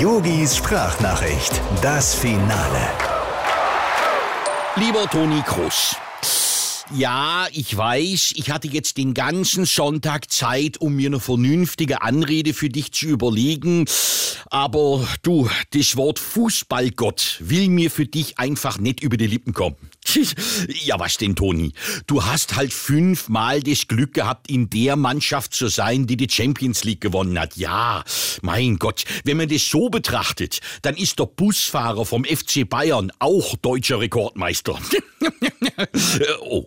Yogis Sprachnachricht, das Finale. Lieber Toni Kroos. Ja, ich weiß, ich hatte jetzt den ganzen Sonntag Zeit, um mir eine vernünftige Anrede für dich zu überlegen. Aber du, das Wort Fußballgott will mir für dich einfach nicht über die Lippen kommen. Ja, was denn, Toni? Du hast halt fünfmal das Glück gehabt, in der Mannschaft zu sein, die die Champions League gewonnen hat. Ja, mein Gott, wenn man das so betrachtet, dann ist der Busfahrer vom FC Bayern auch deutscher Rekordmeister. oh,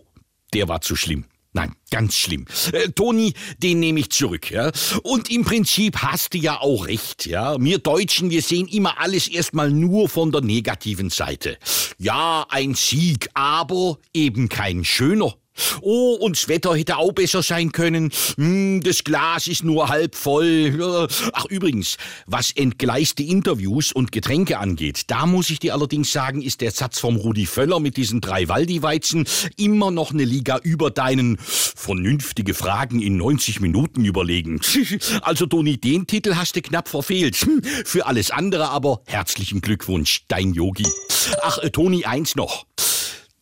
der war zu schlimm. Nein, ganz schlimm. Äh, Toni, den nehme ich zurück, ja. Und im Prinzip hast du ja auch recht, ja. Wir Deutschen, wir sehen immer alles erstmal nur von der negativen Seite. Ja, ein Sieg, aber eben kein schöner. Oh, und das Wetter hätte auch besser sein können. Hm, das Glas ist nur halb voll. Ach, übrigens, was entgleiste Interviews und Getränke angeht, da muss ich dir allerdings sagen, ist der Satz vom Rudi Völler mit diesen drei Waldi-Weizen immer noch eine Liga über deinen vernünftige Fragen in 90 Minuten überlegen. Also, Toni, den Titel hast du knapp verfehlt. Für alles andere aber herzlichen Glückwunsch, dein Yogi. Ach, äh, Toni, eins noch.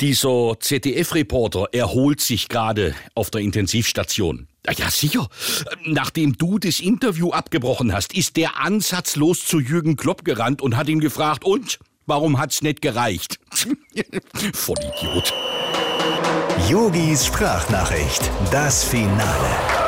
Dieser ZDF-Reporter erholt sich gerade auf der Intensivstation. Ja, sicher. Nachdem du das Interview abgebrochen hast, ist der ansatzlos zu Jürgen Klopp gerannt und hat ihn gefragt, und? Warum hat's nicht gereicht? Vollidiot. Yogis Sprachnachricht, das Finale.